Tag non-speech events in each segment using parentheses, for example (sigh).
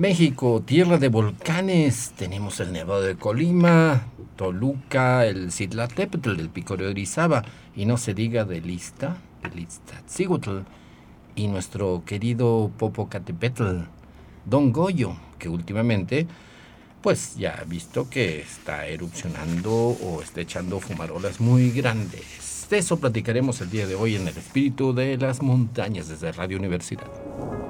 México, tierra de volcanes, tenemos el Nevado de Colima, Toluca, el Citlaltépetl del Pico de Orizaba, y no se diga de Lista, el Iztaccíhuatl, y nuestro querido Popocatépetl, Don Goyo, que últimamente pues ya ha visto que está erupcionando o está echando fumarolas muy grandes. De eso platicaremos el día de hoy en el espíritu de las montañas desde Radio Universidad.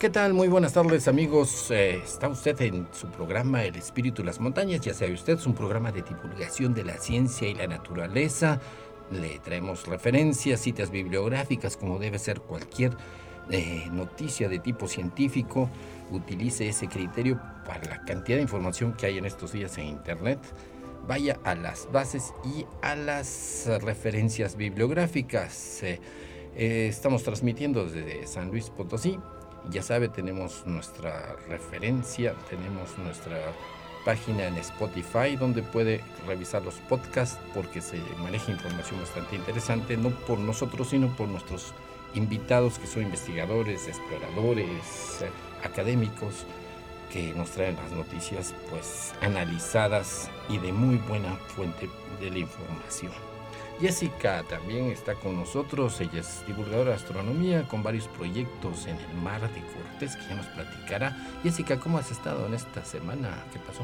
¿Qué tal? Muy buenas tardes amigos. Eh, está usted en su programa El Espíritu de las Montañas. Ya sabe usted, es un programa de divulgación de la ciencia y la naturaleza. Le traemos referencias, citas bibliográficas, como debe ser cualquier eh, noticia de tipo científico. Utilice ese criterio para la cantidad de información que hay en estos días en Internet. Vaya a las bases y a las referencias bibliográficas. Eh, estamos transmitiendo desde San Luis Potosí ya sabe, tenemos nuestra referencia, tenemos nuestra página en Spotify donde puede revisar los podcasts porque se maneja información bastante interesante, no por nosotros, sino por nuestros invitados que son investigadores, exploradores, académicos que nos traen las noticias pues analizadas y de muy buena fuente de la información. Jessica también está con nosotros, ella es divulgadora de astronomía con varios proyectos en el mar de Cortés que ya nos platicará. Jessica, ¿cómo has estado en esta semana? ¿Qué pasó?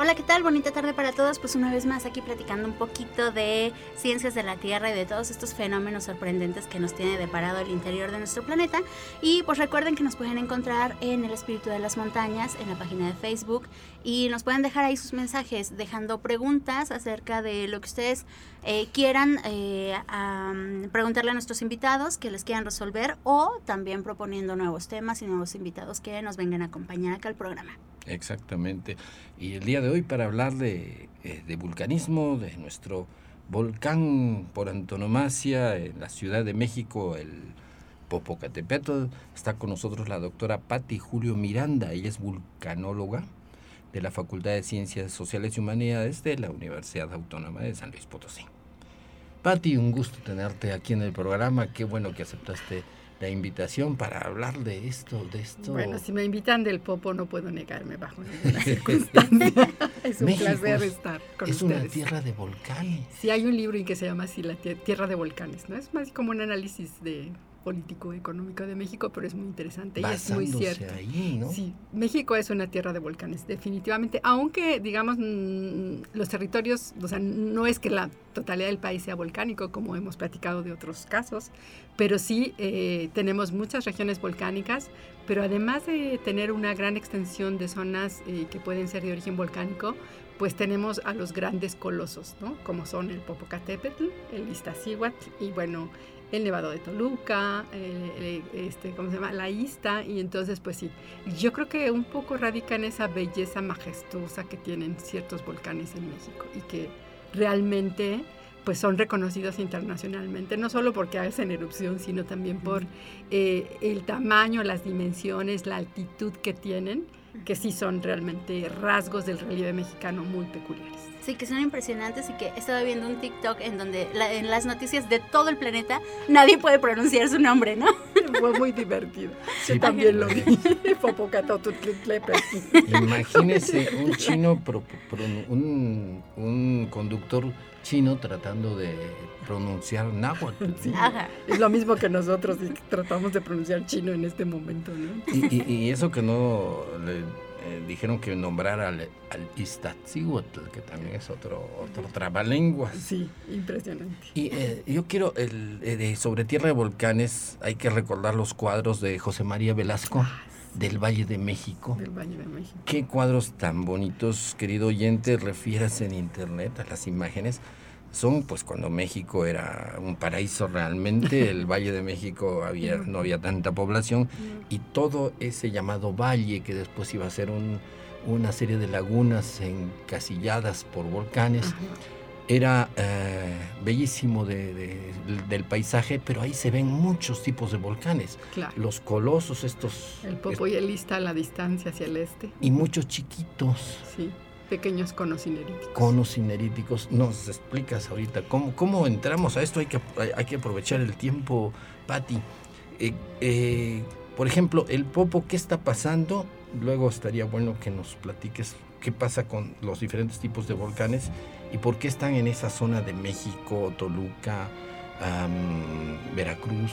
Hola, ¿qué tal? Bonita tarde para todos. Pues una vez más aquí platicando un poquito de ciencias de la Tierra y de todos estos fenómenos sorprendentes que nos tiene deparado el interior de nuestro planeta. Y pues recuerden que nos pueden encontrar en El Espíritu de las Montañas, en la página de Facebook, y nos pueden dejar ahí sus mensajes dejando preguntas acerca de lo que ustedes eh, quieran eh, preguntarle a nuestros invitados, que les quieran resolver, o también proponiendo nuevos temas y nuevos invitados que nos vengan a acompañar acá al programa. Exactamente. Y el día de hoy para hablar de, eh, de, vulcanismo, de nuestro volcán por antonomasia en la Ciudad de México, el Popocatépetl, está con nosotros la doctora Patti Julio Miranda. Ella es vulcanóloga de la Facultad de Ciencias Sociales y Humanidades de la Universidad Autónoma de San Luis Potosí. Patti, un gusto tenerte aquí en el programa. Qué bueno que aceptaste la invitación para hablar de esto, de esto. Bueno, si me invitan del Popo no puedo negarme bajo ninguna (laughs) circunstancia. (laughs) es un placer estar con es ustedes. Es una tierra de volcanes. Sí, hay un libro en que se llama así, La Tierra de Volcanes, ¿no? Es más como un análisis de político económico de México, pero es muy interesante y es muy cierto. Sí, México es una tierra de volcanes, definitivamente, aunque digamos mm, los territorios, o sea, no es que la totalidad del país sea volcánico, como hemos platicado de otros casos, pero sí eh, tenemos muchas regiones volcánicas, pero además de tener una gran extensión de zonas eh, que pueden ser de origen volcánico, pues tenemos a los grandes colosos, ¿no? Como son el Popocatépetl, el Iztaccíhuatl y bueno, el Nevado de Toluca, este, ¿cómo se llama? La Ista, y entonces pues sí, yo creo que un poco radica en esa belleza majestuosa que tienen ciertos volcanes en México y que realmente pues son reconocidos internacionalmente, no solo porque hacen erupción, sino también por eh, el tamaño, las dimensiones, la altitud que tienen, que sí son realmente rasgos del relieve mexicano muy peculiares. Sí, que son impresionantes y que he estado viendo un TikTok en donde en las noticias de todo el planeta nadie puede pronunciar su nombre, ¿no? (laughs) Fue muy divertido. Sí, también lo vi. (laughs) Imagínese un chino, un, un conductor chino tratando de pronunciar náhuatl. Es lo mismo que nosotros tratamos de pronunciar chino en este momento, ¿no? Y, eso que no eh, dijeron que nombrar al, al que también es otro, otro trabalengua. Sí, impresionante. Y eh, yo quiero, el, eh, sobre Tierra de Volcanes, hay que recordar los cuadros de José María Velasco. Ah, del Valle de México. Del Valle de México. Qué cuadros tan bonitos, querido oyente, refieras en internet a las imágenes. Son pues cuando México era un paraíso realmente, (laughs) el Valle de México había, no había tanta población y todo ese llamado valle que después iba a ser un, una serie de lagunas encasilladas por volcanes era eh, bellísimo del paisaje, pero ahí se ven muchos tipos de volcanes. Los colosos, estos... El Popo y el Ista a la distancia hacia el este. Y muchos chiquitos. Sí, pequeños conos cineríticos. Conos cineríticos. Nos explicas ahorita cómo, cómo entramos a esto. Hay que, hay que aprovechar el tiempo, Patti. Eh, eh, por ejemplo, el Popo, ¿qué está pasando? Luego estaría bueno que nos platiques qué pasa con los diferentes tipos de volcanes y por qué están en esa zona de México, Toluca, Veracruz,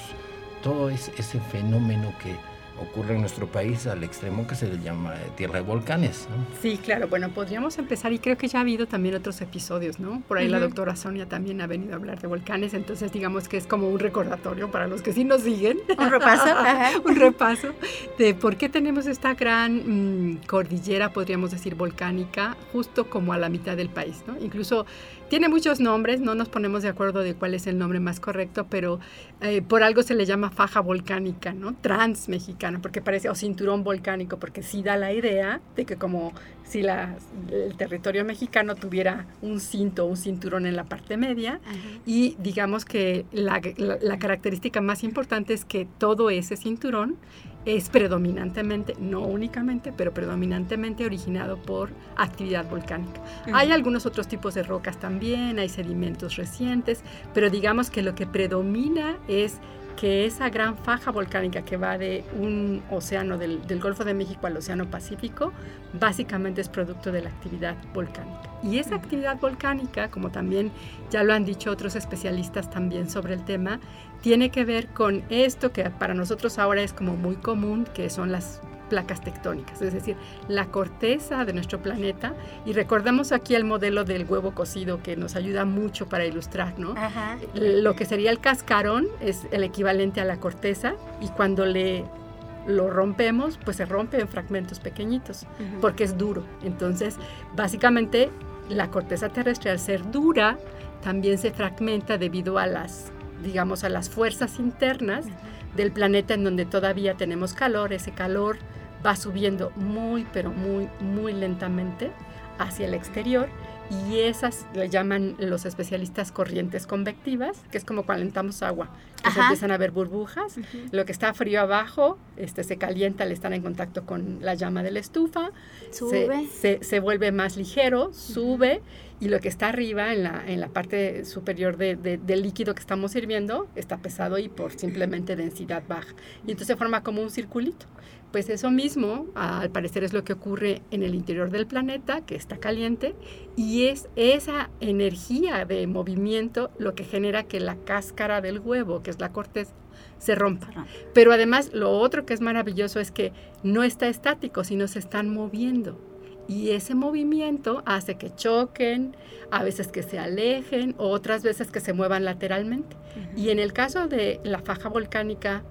todo ese fenómeno que ocurre en nuestro país al extremo que se le llama eh, tierra de volcanes. Sí, claro. Bueno, podríamos empezar y creo que ya ha habido también otros episodios, ¿no? Por ahí la doctora Sonia también ha venido a hablar de volcanes, entonces digamos que es como un recordatorio para los que sí nos siguen. (laughs) Un repaso. (laughs) un repaso de por qué tenemos esta gran mm, cordillera, podríamos decir, volcánica, justo como a la mitad del país, ¿no? Incluso tiene muchos nombres, no nos ponemos de acuerdo de cuál es el nombre más correcto, pero eh, por algo se le llama faja volcánica, ¿no? Transmexicana, porque parece, o cinturón volcánico, porque sí da la idea de que como si la, el territorio mexicano tuviera un cinto, un cinturón en la parte media, y digamos que la, la característica más importante es que todo ese cinturón es predominantemente, no únicamente, pero predominantemente originado por actividad volcánica. Hay algunos otros tipos de rocas también, hay sedimentos recientes, pero digamos que lo que predomina es que esa gran faja volcánica que va de un océano del, Golfo de México al Océano Pacífico, básicamente es producto de la actividad volcánica. Y esa actividad volcánica, como también ya lo han dicho otros especialistas también sobre el tema, tiene que ver con esto que para nosotros ahora es como muy común, que son las placas tectónicas, es decir, la corteza de nuestro planeta. Y recordamos aquí el modelo del huevo cocido que nos ayuda mucho para ilustrar, ¿no? Lo que sería el cascarón es el equivalente a la corteza y cuando le lo rompemos, pues se rompe en fragmentos pequeñitos, porque es duro. Entonces, básicamente, la corteza terrestre, al ser dura, también se fragmenta debido a las, digamos, a las fuerzas internas del planeta en donde todavía tenemos calor. Ese calor va subiendo muy, pero muy, muy lentamente hacia el exterior y esas le llaman los especialistas corrientes convectivas, que es como cuando alentamos agua, que se empiezan a ver burbujas, lo que está frío abajo este, se calienta al estar en contacto con la llama de la estufa, sube. Se, se, vuelve más ligero, sube, y lo que está arriba, en la, en la parte superior de, del líquido que estamos sirviendo, está pesado y por simplemente densidad baja. Y entonces se forma como un circulito. Pues eso mismo, al parecer, es lo que ocurre en el interior del planeta, que está caliente, y es esa energía de movimiento lo que genera que la cáscara del huevo, que es la corteza, se rompa. Pero además, lo otro que es maravilloso es que no está estático, sino se están moviendo. Y ese movimiento hace que choquen, a veces que se alejen, otras veces que se muevan lateralmente. Y en el caso de la faja volcánica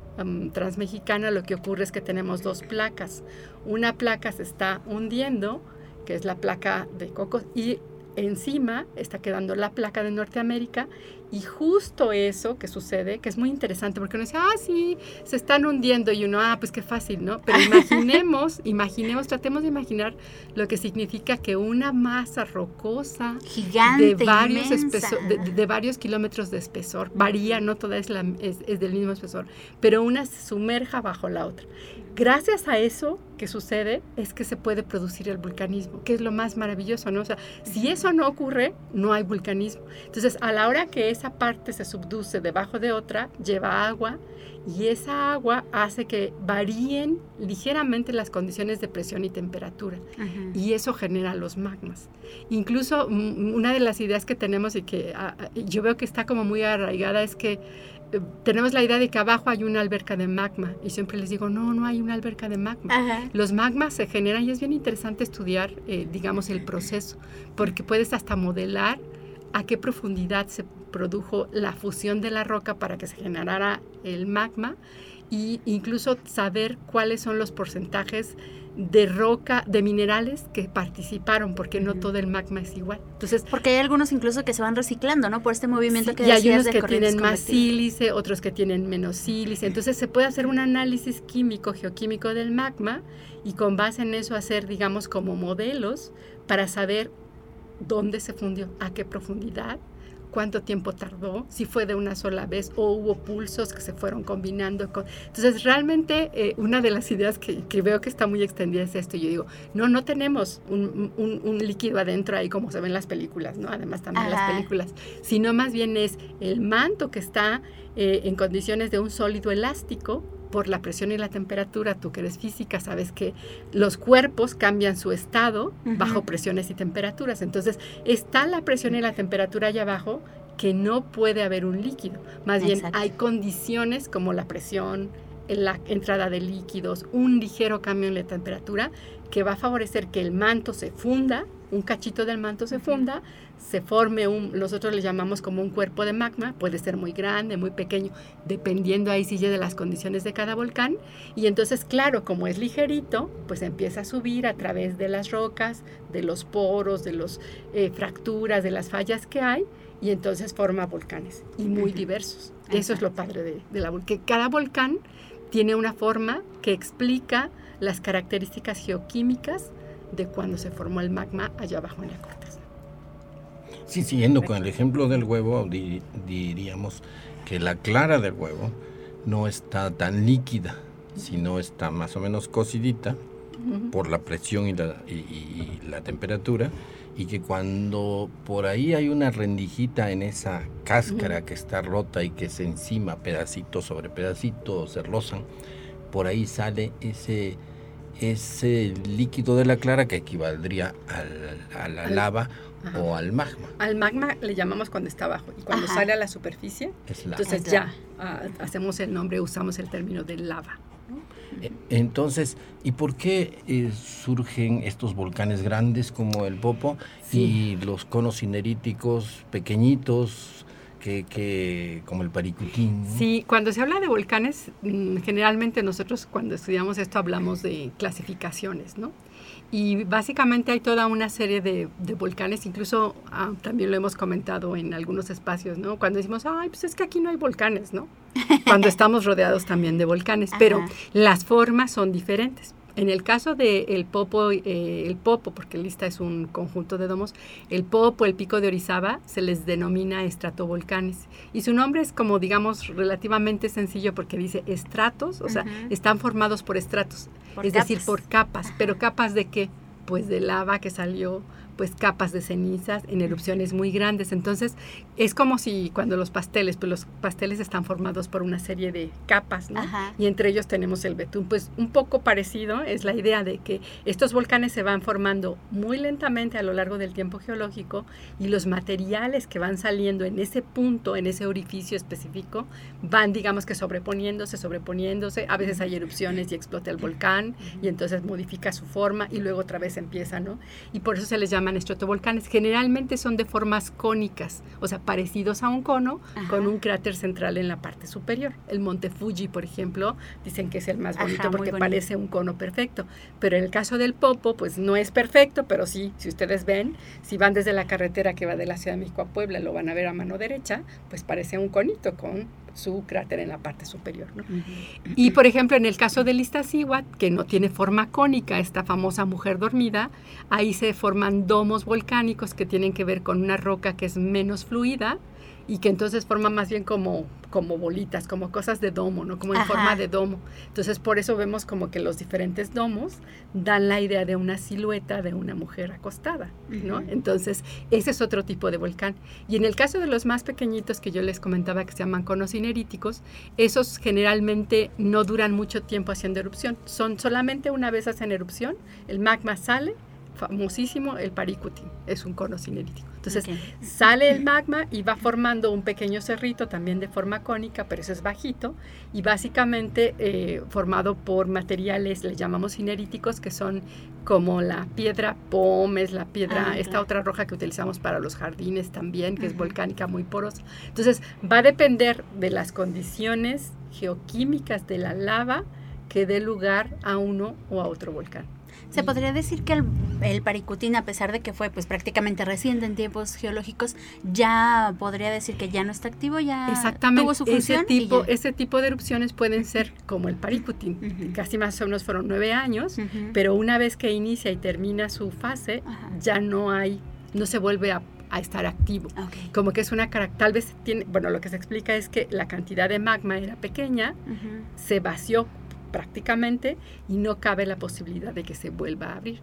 transmexicana lo que ocurre es que tenemos dos placas. Una placa se está hundiendo, que es la placa de Cocos, y encima está quedando la placa de Norteamérica y justo eso que sucede, que es muy interesante, porque uno dice, ah, sí, se están hundiendo y uno, ah, pues qué fácil, ¿no? Pero (laughs) imaginemos, imaginemos, tratemos de imaginar lo que significa que una masa rocosa gigante, de varios, de, varios kilómetros de espesor, varía, no toda es, la, es, es del mismo espesor, pero una se sumerja bajo la otra gracias a eso que sucede es que se puede producir el vulcanismo, que es lo más maravilloso, ¿no? O sea, si eso no ocurre, no hay vulcanismo. Entonces, a la hora que esa parte se subduce debajo de otra, lleva agua y esa agua hace que varíen ligeramente las condiciones de presión y temperatura y eso genera los magmas. Incluso una de las ideas que tenemos y que ah, ah, yo veo que está como muy arraigada es que tenemos la idea de que abajo hay una alberca de magma y siempre les digo, no, no hay una alberca de magma. Los magmas se generan y es bien interesante estudiar, eh, digamos, el proceso, porque puedes hasta modelar a qué profundidad se produjo la fusión de la roca para que se generara el magma e incluso saber cuáles son los porcentajes de roca, de minerales que participaron, porque no todo el magma es igual. Entonces, porque hay algunos incluso que se van reciclando, ¿no? Por este movimiento que y hay unos que tienen más sílice, otros que tienen menos sílice. Entonces se puede hacer un análisis químico, geoquímico del magma y con base en eso hacer, digamos, como modelos para saber dónde se fundió, a qué profundidad, cuánto tiempo tardó, si fue de una sola vez o hubo pulsos que se fueron combinando. Con... Entonces, realmente eh, una de las ideas que, veo que está muy extendida es esto. Yo digo, no, no tenemos un, líquido adentro ahí como se ven en las películas, ¿no? Además también las películas, sino más bien es el manto que está eh, en condiciones de un sólido elástico por la presión y la temperatura, tú que eres física, sabes que los cuerpos cambian su estado bajo presiones y temperaturas. Entonces, está la presión y la temperatura allá abajo que no puede haber un líquido. Más bien, hay condiciones como la presión, la entrada de líquidos, un ligero cambio en la temperatura que va a favorecer que el manto se funda, un cachito del manto se funda, se forme un, nosotros le llamamos como un cuerpo de magma, puede ser muy grande, muy pequeño, dependiendo ahí sí de las condiciones de cada volcán. Y entonces, claro, como es ligerito, pues empieza a subir a través de las rocas, de los poros, de las eh, fracturas, de las fallas que hay, y entonces forma volcanes, y muy diversos. Eso es lo padre de, de la que cada volcán tiene una forma que explica las características geoquímicas de cuando se formó el magma allá abajo en la corteza. Sí, siguiendo con el ejemplo del huevo, diríamos que la clara del huevo no está tan líquida, sino está más o menos cocidita por la presión y la, y la, temperatura, y que cuando por ahí hay una rendijita en esa cáscara que está rota y que se encima pedacito sobre pedacito, se rozan, por ahí sale ese ese líquido de la clara que equivaldría a la lava o al magma. Al magma le llamamos cuando está abajo y cuando sale a la superficie, entonces ya ah, hacemos el nombre, usamos el término de lava. E, entonces, ¿y por qué eh, surgen estos volcanes grandes como el Popo y los conos cineríticos pequeñitos que, como el Paricutín. Sí, cuando se habla de volcanes, mm, generalmente nosotros cuando estudiamos esto hablamos de clasificaciones, ¿no? Y básicamente hay toda una serie de, volcanes, incluso ah, también lo hemos comentado en algunos espacios, ¿no? Cuando decimos, ay, pues es que aquí no hay volcanes, ¿no? (laughs) Cuando estamos rodeados también de volcanes, pero las formas son diferentes. En el caso del el Popo, eh, el Popo, porque lista es un conjunto de domos, el Popo, el Pico de Orizaba, se les denomina estratovolcanes. Y su nombre es como, digamos, relativamente sencillo porque dice estratos, o sea, están formados por estratos, es decir, por capas. ¿Pero capas de qué? Pues de lava que salió pues capas de cenizas en erupciones muy grandes. Entonces, es como si cuando los pasteles, pues los pasteles están formados por una serie de capas, ¿no? Y entre ellos tenemos el betún. Pues un poco parecido es la idea de que estos volcanes se van formando muy lentamente a lo largo del tiempo geológico y los materiales que van saliendo en ese punto, en ese orificio específico, van, digamos que sobreponiéndose, sobreponiéndose. A veces hay erupciones y explota el volcán y entonces modifica su forma y luego otra vez empieza, ¿no? Y por eso se les llama llaman estratovolcanes. Generalmente son de formas cónicas, o sea, parecidos a un cono, con un cráter central en la parte superior. El monte Fuji, por ejemplo, dicen que es el más bonito porque parece un cono perfecto. Pero en el caso del Popo, pues no es perfecto, pero sí, si ustedes ven, si van desde la carretera que va de la Ciudad de México a Puebla, lo van a ver a mano derecha, pues parece un conito con su cráter en la parte superior. Y por ejemplo, en el caso del Iztaccíhuatl, que no tiene forma cónica, esta famosa mujer dormida, ahí se forman domos volcánicos que tienen que ver con una roca que es menos fluida y que entonces forma más bien como, como bolitas, como cosas de domo, ¿no? Como en forma de domo. Entonces por eso vemos como que los diferentes domos dan la idea de una silueta de una mujer acostada, ¿no? Entonces ese es otro tipo de volcán. Y en el caso de los más pequeñitos que yo les comentaba que se llaman conos ineríticos, esos generalmente no duran mucho tiempo haciendo erupción. Son solamente una vez hacen erupción, el magma sale, famosísimo el Paricutín, es un cono cinerítico. Entonces sale el magma y va formando un pequeño cerrito también de forma cónica, pero eso es bajito y básicamente eh, formado por materiales, le llamamos cineríticos, que son como la piedra pómez, la piedra, ah, esta otra roja que utilizamos para los jardines también, que es volcánica muy porosa. Entonces va a depender de las condiciones geoquímicas de la lava que dé lugar a uno o a otro volcán. Se podría decir que el, el, Paricutín, a pesar de que fue pues prácticamente reciente en tiempos geológicos, ya podría decir que ya no está activo, ya tuvo su función. Ese tipo, ese tipo de erupciones pueden ser como el Paricutín, casi más o menos fueron nueve años, pero una vez que inicia y termina su fase, ya no hay, no se vuelve a estar activo. Como que es una tal vez tiene, bueno, lo que se explica es que la cantidad de magma era pequeña, se vació prácticamente y no cabe la posibilidad de que se vuelva a abrir.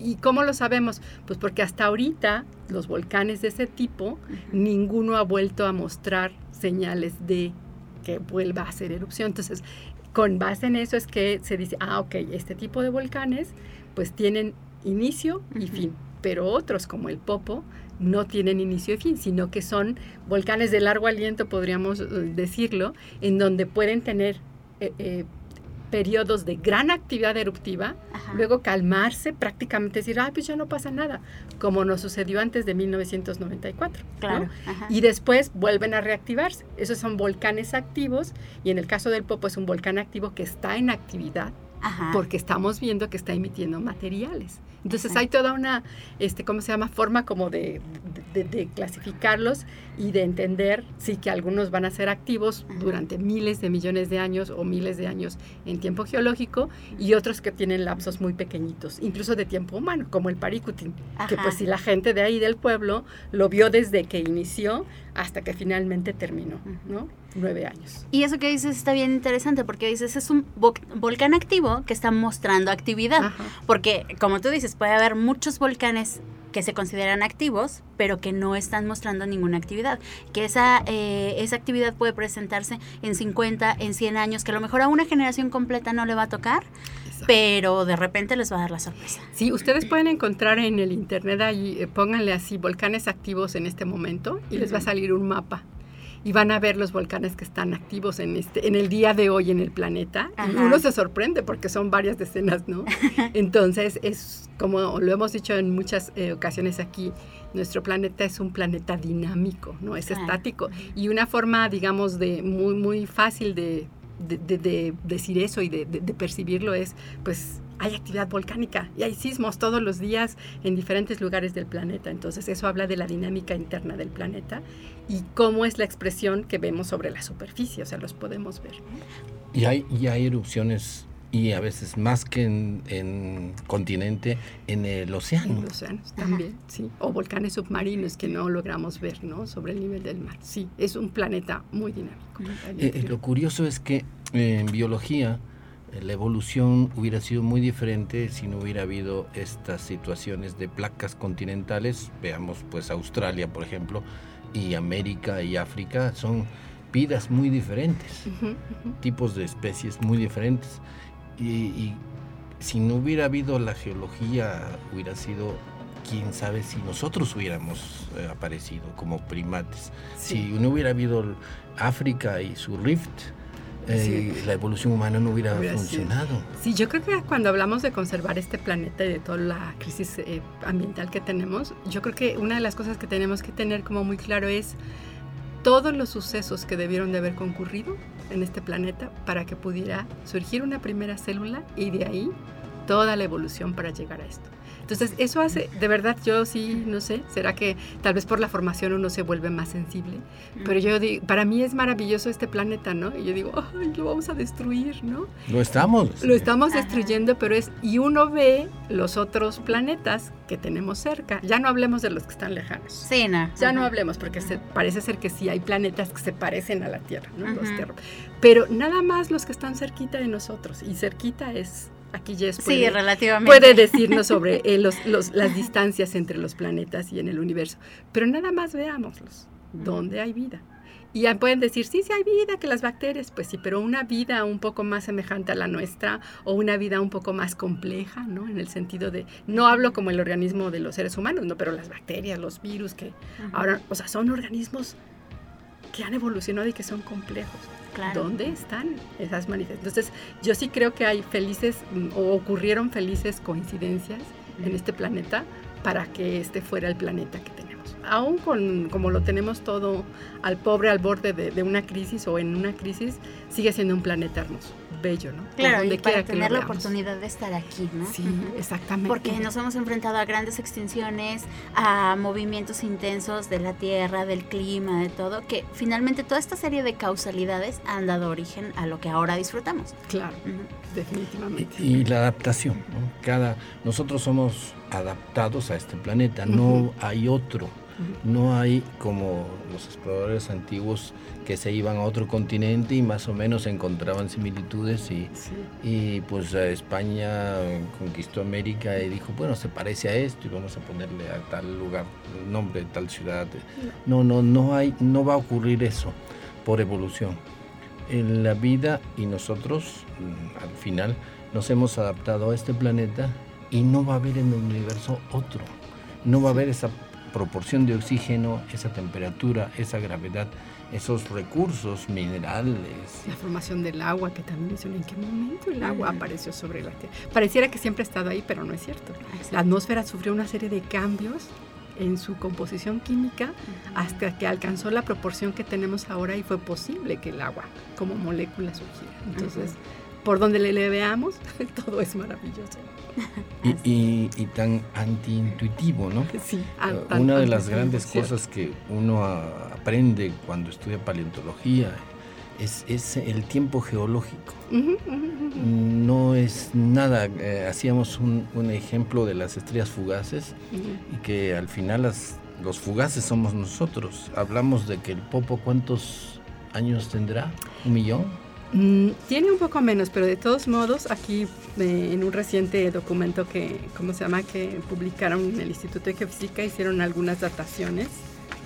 ¿Y cómo lo sabemos? Pues porque hasta ahorita los volcanes de ese tipo, ninguno ha vuelto a mostrar señales de que vuelva a hacer erupción. Entonces, con base en eso es que se dice, ah, ok, este tipo de volcanes pues tienen inicio y fin, pero otros como el Popo no tienen inicio y fin, sino que son volcanes de largo aliento, podríamos eh, decirlo, en donde pueden tener eh, eh, periodos de gran actividad eruptiva, luego calmarse, prácticamente decir, ay, pues ya no pasa nada, como nos sucedió antes de 1994. Claro. Y después vuelven a reactivarse. Esos son volcanes activos y en el caso del Popo es un volcán activo que está en actividad porque estamos viendo que está emitiendo materiales. Entonces hay toda una, este, ¿cómo se llama? Forma como de, de, clasificarlos y de entender, sí, que algunos van a ser activos durante miles de millones de años o miles de años en tiempo geológico y otros que tienen lapsos muy pequeñitos, incluso de tiempo humano, como el Paricutín, que pues si la gente de ahí del pueblo lo vio desde que inició hasta que finalmente terminó, ¿no? Nueve años. Y eso que dices está bien interesante porque dices es un volcán activo que está mostrando actividad, porque como tú dices, puede haber muchos volcanes que se consideran activos, pero que no están mostrando ninguna actividad. Que esa, eh, esa actividad puede presentarse en 50, en 100 años, que a lo mejor a una generación completa no le va a tocar, pero de repente les va a dar la sorpresa. Sí, ustedes pueden encontrar en el internet ahí, eh, pónganle así, volcanes activos en este momento, y les va a salir un mapa. Y van a ver los volcanes que están activos en este en el día de hoy en el planeta. Y uno se sorprende porque son varias decenas no (laughs) entonces es como lo hemos dicho en muchas eh, ocasiones aquí nuestro planeta es un planeta dinámico no es estático. Y una forma digamos de muy muy fácil de de, decir eso y de, percibirlo es, pues hay actividad volcánica y hay sismos todos los días en diferentes lugares del planeta. Entonces eso habla de la dinámica interna del planeta y cómo es la expresión que vemos sobre la superficie, o sea, los podemos ver. Y hay, y hay erupciones y a veces más que en, continente, en el océano. En los océanos también, sí. O volcanes submarinos que no logramos ver, ¿no? Sobre el nivel del mar. Sí, es un planeta muy dinámico. Eh, eh, lo curioso es que en biología eh, la evolución hubiera sido muy diferente si no hubiera habido estas situaciones de placas continentales. Veamos pues Australia, por ejemplo, y América y África son vidas muy diferentes, tipos de especies muy diferentes y, si no hubiera habido la geología, hubiera sido quién sabe si nosotros hubiéramos eh, aparecido como primates. Si no hubiera habido África y su rift, eh, la evolución humana no hubiera, funcionado. Sí, yo creo que cuando hablamos de conservar este planeta y de toda la crisis eh, ambiental que tenemos, yo creo que una de las cosas que tenemos que tener como muy claro es todos los sucesos que debieron de haber concurrido en este planeta para que pudiera surgir una primera célula y de ahí toda la evolución para llegar a esto. Entonces, eso hace, de verdad, yo sí, no sé, será que tal vez por la formación uno se vuelve más sensible, pero yo digo, para mí es maravilloso este planeta, ¿no? Y yo digo, ay, lo vamos a destruir, ¿no? Lo estamos. Lo estamos destruyendo, pero es, y uno ve los otros planetas que tenemos cerca, ya no hablemos de los que están lejanos. Sí, no. Ya no hablemos, porque se, parece ser que sí hay planetas que se parecen a la Tierra, ¿no? Los pero nada más los que están cerquita de nosotros, y cerquita es aquí Jess puede, relativamente. puede decirnos sobre eh, las distancias entre los planetas y en el universo. Pero nada más veámoslos, ¿dónde hay vida? Y ya pueden decir, sí, sí hay vida, que las bacterias, pues sí, pero una vida un poco más semejante a la nuestra o una vida un poco más compleja, ¿no? En el sentido de, no hablo como el organismo de los seres humanos, no, pero las bacterias, los virus, que ahora, o sea, son organismos que han evolucionado y que son complejos. ¿Dónde están esas manifestaciones? Entonces, yo sí creo que hay felices mm, o ocurrieron felices coincidencias en este planeta para que este fuera el planeta que tenemos. aún con como lo tenemos todo al pobre al borde de, una crisis o en una crisis, sigue siendo un planeta hermoso, bello, ¿no? Claro, y para tener la oportunidad de estar aquí, ¿no? Sí, exactamente. Porque nos hemos enfrentado a grandes extinciones, a movimientos intensos de la Tierra, del clima, de todo, que finalmente toda esta serie de causalidades han dado origen a lo que ahora disfrutamos. Claro, definitivamente. Y, la adaptación, ¿no? Cada, nosotros somos adaptados a este planeta, no hay otro no hay como los exploradores antiguos que se iban a otro continente y más o menos encontraban similitudes y, y pues España conquistó América y dijo, bueno, se parece a esto y vamos a ponerle a tal lugar el nombre de tal ciudad. No, no, no hay, no va a ocurrir eso por evolución. En la vida y nosotros mm, al final nos hemos adaptado a este planeta y no va a haber en el universo otro. No va a haber esa proporción de oxígeno, esa temperatura, esa gravedad, esos recursos minerales. La formación del agua, que también es en qué momento el agua apareció sobre la Tierra. Pareciera que siempre ha estado ahí, pero no es cierto. La atmósfera sufrió una serie de cambios en su composición química hasta que alcanzó la proporción que tenemos ahora y fue posible que el agua como molécula surgiera. Entonces, por donde le veamos, (laughs) todo es maravilloso. Y, tan antiintuitivo, ¿no? (laughs) Sí. Uh, una de las grandes cosas que uno aprende cuando estudia paleontología es, es el tiempo geológico. No es nada. Eh, hacíamos un, ejemplo de las estrellas fugaces y que al final las, los fugaces somos nosotros. Hablamos de que el Popo, ¿cuántos años tendrá? ¿Un millón? Mm, tiene un poco menos, pero de todos modos, aquí eh, en un reciente documento que, ¿cómo se llama?, que publicaron en el Instituto de Geofísica, hicieron algunas dataciones.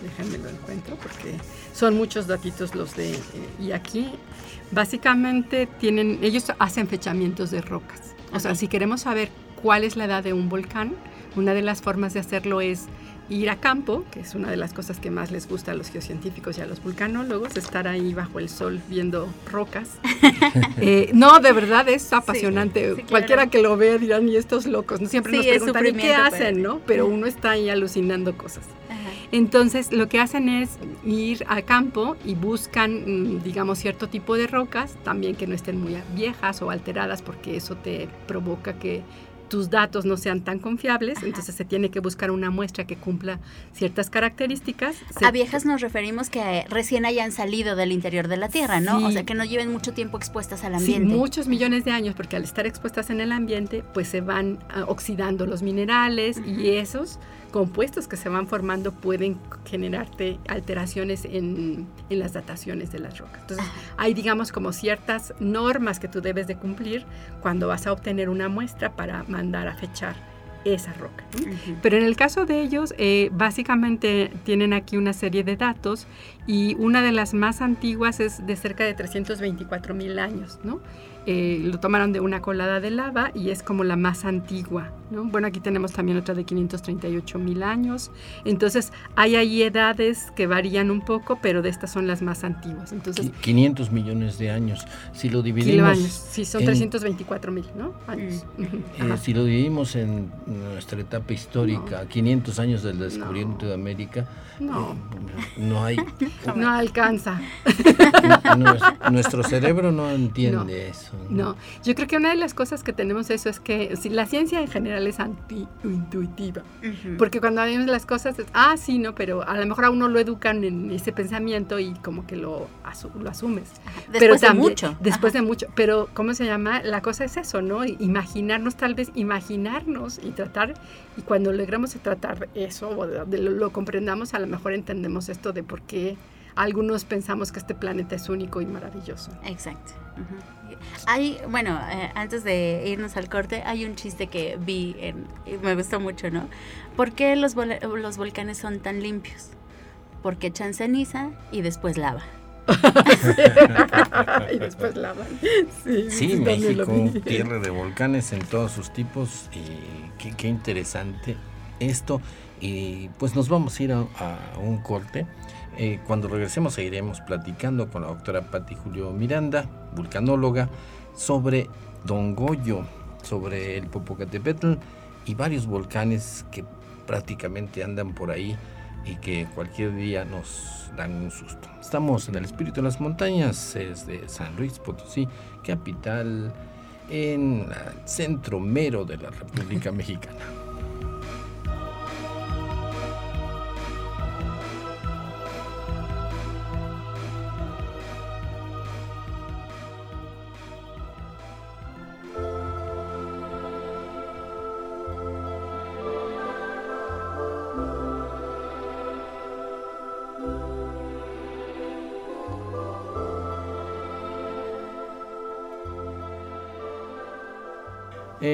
Déjenme lo encuentro porque son muchos datitos los de... Eh, y aquí, básicamente, tienen, ellos hacen fechamientos de rocas. O sea, si queremos saber cuál es la edad de un volcán, una de las formas de hacerlo es ir a campo, que es una de las cosas que más les gusta a los geocientíficos y a los vulcanólogos, estar ahí bajo el sol viendo rocas. (laughs) Eh, no, de verdad es apasionante. Cualquiera que lo vea dirán, y estos locos, ¿no? siempre nos preguntan, ¿y qué hacen? ¿no? Pero uno está ahí alucinando cosas. Entonces, lo que hacen es ir a campo y buscan, mm, digamos, cierto tipo de rocas, también que no estén muy viejas o alteradas, porque eso te provoca que tus datos no sean tan confiables, entonces se tiene que buscar una muestra que cumpla ciertas características. A viejas nos referimos que recién hayan salido del interior de la Tierra, ¿no? O sea, que no lleven mucho tiempo expuestas al ambiente. Sí, muchos millones de años, porque al estar expuestas en el ambiente, pues se van ah, oxidando los minerales y esos compuestos que se van formando pueden generarte alteraciones en, en las dataciones de las rocas. Entonces, hay, digamos, como ciertas normas que tú debes de cumplir cuando vas a obtener una muestra para mandar a fechar esa roca. Pero en el caso de ellos, eh, básicamente tienen aquí una serie de datos y una de las más antiguas es de cerca de 324 mil años, ¿no? Eh, lo tomaron de una colada de lava y es como la más antigua. ¿no? Bueno, aquí tenemos también otra de 538 mil años. Entonces, hay ahí edades que varían un poco, pero de estas son las más antiguas. Entonces, 500 millones de años. Si lo dividimos. Años. Sí, son 324 mil ¿no? años. Eh, si lo dividimos en nuestra etapa histórica, 500 años del descubrimiento de América, no, eh, no hay. (laughs) no alcanza. (laughs) nuestro cerebro no entiende eso. No, yo creo que una de las cosas que tenemos eso es que si, la ciencia en general es anti-intuitiva, porque cuando vemos las cosas, es, ah, sí, no, pero a lo mejor a uno lo educan en ese pensamiento y como que lo, lo asumes. Después pero de mucho. Después de mucho, pero ¿cómo se llama? La cosa es eso, ¿no? Imaginarnos, tal vez imaginarnos y tratar, y cuando logramos tratar eso, o lo, lo comprendamos, a lo mejor entendemos esto de por qué algunos pensamos que este planeta es único y maravilloso. Exacto. Hay, bueno, eh, antes de irnos al corte, hay un chiste que vi y me gustó mucho, ¿no? ¿Por qué los, los volcanes son tan limpios? Porque echan ceniza y después lava. (laughs) y después lava. Sí, México, tierra de volcanes en todos sus tipos y qué, qué interesante esto. Y pues nos vamos a ir a, un corte. Eh, cuando regresemos seguiremos platicando con la doctora Patti Julio Miranda, vulcanóloga, sobre Don Goyo, sobre el Popocatépetl y varios volcanes que prácticamente andan por ahí y que cualquier día nos dan un susto. Estamos en el espíritu de las montañas, es de San Luis Potosí, capital en el centro mero de la República (laughs) Mexicana.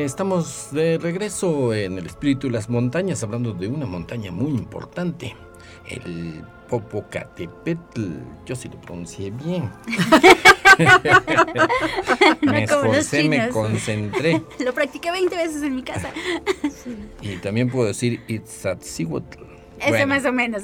Eh, estamos de regreso en el espíritu de las montañas, hablando de una montaña muy importante, el Popocatépetl. Yo sí lo pronuncié bien. (laughs) me esforcé, me concentré. (laughs) lo practiqué 20 veces en mi casa. y también puedo decir Itzatzíhuatl. Eso más o menos.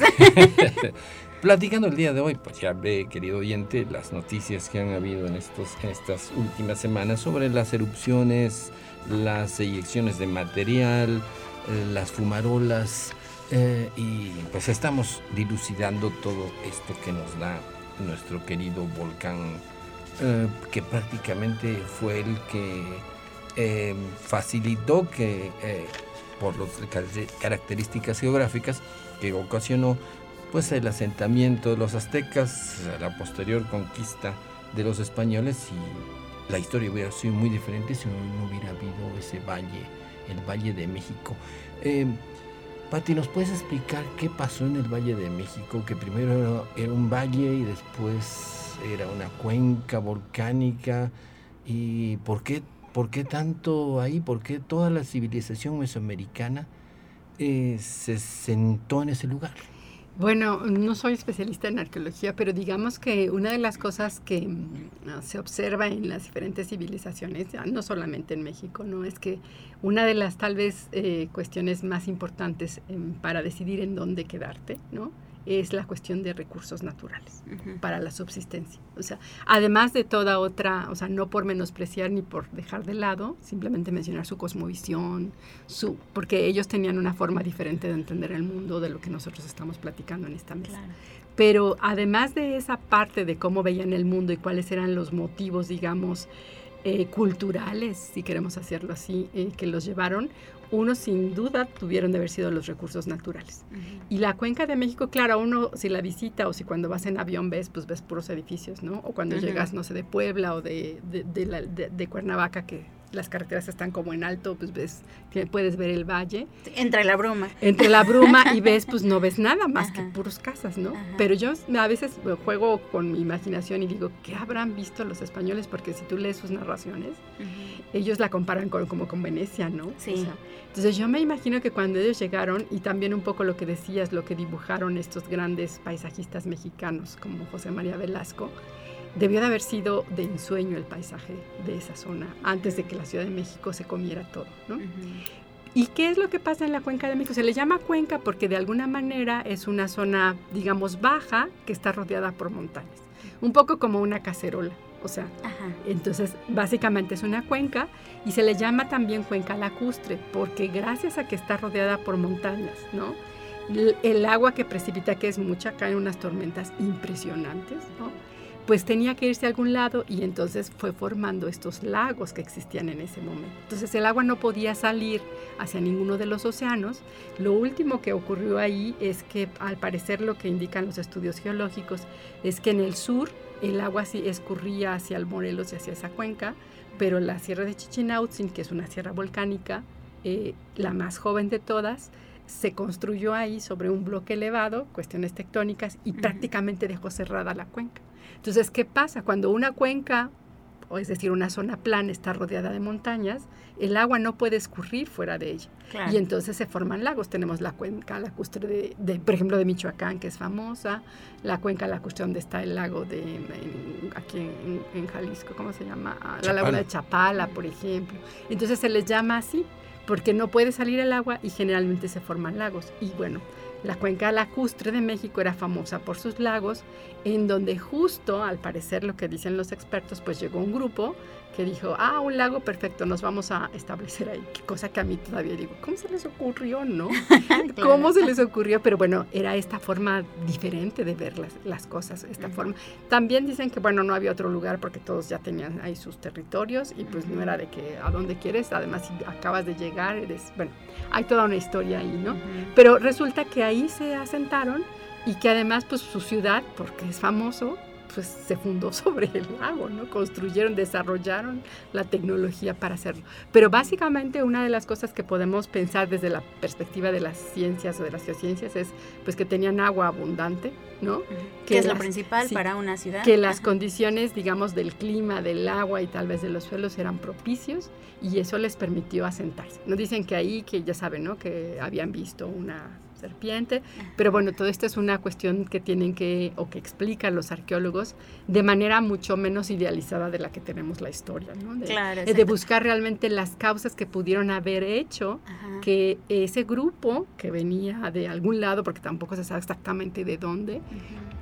(laughs) Platicando el día de hoy, pues ya ve, querido oyente, las noticias que han habido en, estos, en estas últimas semanas sobre las erupciones las eyecciones de material, eh, las fumarolas, eh, y pues estamos dilucidando todo esto que nos da nuestro querido volcán, eh, que prácticamente fue el que facilitó que, por las características geográficas, que ocasionó pues el asentamiento de los aztecas, la posterior conquista de los españoles y la historia hubiera sido muy diferente si no hubiera habido ese valle, el Valle de México. Eh, Pati, ¿nos puedes explicar qué pasó en el Valle de México? Que primero era, un valle y después era una cuenca volcánica. ¿Y por qué, por qué tanto ahí? ¿Por qué toda la civilización mesoamericana eh, se sentó en ese lugar? Bueno, no soy especialista en arqueología, pero digamos que una de las cosas que mm, se observa en las diferentes civilizaciones, no solamente en México, no es que una de las tal vez eh, cuestiones más importantes em, para decidir en dónde quedarte, ¿no? Es la cuestión de recursos naturales para la subsistencia. O sea, además de toda otra, o sea, no por menospreciar ni por dejar de lado, simplemente mencionar su cosmovisión, su, porque ellos tenían una forma diferente de entender el mundo de lo que nosotros estamos platicando en esta mesa. Pero además de esa parte de cómo veían el mundo y cuáles eran los motivos, digamos, eh, culturales, si queremos hacerlo así, eh, que los llevaron, uno sin duda tuvieron de haber sido los recursos naturales. Y la cuenca de México, claro, uno si la visita o si cuando vas en avión ves, pues ves puros edificios, ¿no? O cuando llegas, no sé, de Puebla o de, de, de Cuernavaca, que las carreteras están como en alto, pues ves, puedes ver el valle. Entre la bruma. Entre la bruma y ves, pues no ves nada más que puros casas, ¿no? Pero yo a veces juego con mi imaginación y digo, ¿qué habrán visto los españoles? Porque si tú lees sus narraciones, ellos la comparan con, como con Venecia, ¿no? Sí. entonces yo me imagino que cuando ellos llegaron, y también un poco lo que decías, lo que dibujaron estos grandes paisajistas mexicanos como José María Velasco, debió de haber sido de ensueño el paisaje de esa zona antes de que la Ciudad de México se comiera todo, ¿no? ¿Y qué es lo que pasa en la cuenca de México? Se le llama cuenca porque de alguna manera es una zona, digamos, baja que está rodeada por montañas, un poco como una cacerola. O sea, entonces básicamente es una cuenca y se le llama también cuenca lacustre porque gracias a que está rodeada por montañas, ¿no? El agua que precipita, que es mucha, caen unas tormentas impresionantes, ¿no? Pues tenía que irse a algún lado y entonces fue formando estos lagos que existían en ese momento. Entonces el agua no podía salir hacia ninguno de los océanos. Lo último que ocurrió ahí es que al parecer lo que indican los estudios geológicos es que en el sur el agua sí escurría hacia el Morelos y hacia esa cuenca, pero la sierra de Chichinautzin, que es una sierra volcánica, eh, la más joven de todas, se construyó ahí sobre un bloque elevado, cuestiones tectónicas, y prácticamente dejó cerrada la cuenca. Entonces, ¿qué pasa? Cuando una cuenca, o es decir, una zona plana está rodeada de montañas, el agua no puede escurrir fuera de ella. Y entonces se forman lagos. Tenemos la cuenca lacustre de, por ejemplo, de Michoacán, que es famosa, la cuenca lacustre donde está el lago de, aquí en, Jalisco, ¿cómo se llama? Ah, la laguna de Chapala, por ejemplo. Entonces se les llama así, porque no puede salir el agua y generalmente se forman lagos. Y bueno, la cuenca lacustre de México era famosa por sus lagos, en donde justo, al parecer lo que dicen los expertos, pues llegó un grupo que dijo, ah, un lago perfecto, nos vamos a establecer ahí. Qué cosa que a mí todavía digo, ¿cómo se les ocurrió, no? (laughs) (laughs) ¿Cómo se les ocurrió? Pero bueno, era esta forma diferente de ver las, las cosas, esta forma. También dicen que, bueno, no había otro lugar porque todos ya tenían ahí sus territorios y pues no era de que a dónde quieres, además si acabas de llegar, eres, bueno, hay toda una historia ahí, ¿no? Pero resulta que ahí se asentaron y que además pues su ciudad, porque es famoso, pues se fundó (laughs) sobre el lago, ¿no? Construyeron, desarrollaron la tecnología para hacerlo. Pero básicamente una de las cosas que podemos pensar desde la perspectiva de las ciencias o de las geociencias es pues que tenían agua abundante, ¿no? Que es lo principal para una ciudad. Que las condiciones, digamos, del clima, del agua y tal vez de los suelos eran propicios y eso les permitió asentarse. Nos dicen que ahí, que ya saben, ¿no? Que habían visto una serpiente, pero bueno, todo esto es una cuestión que tienen que, o que explican los arqueólogos de manera mucho menos idealizada de la que tenemos la historia, ¿no? De, claro, de buscar realmente las causas que pudieron haber hecho que ese grupo que venía de algún lado, porque tampoco se sabe exactamente de dónde,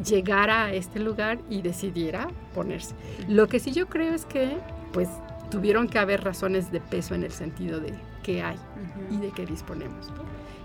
llegara a este lugar y decidiera ponerse. Lo que sí yo creo es que, pues, tuvieron que haber razones de peso en el sentido de qué hay y de qué disponemos.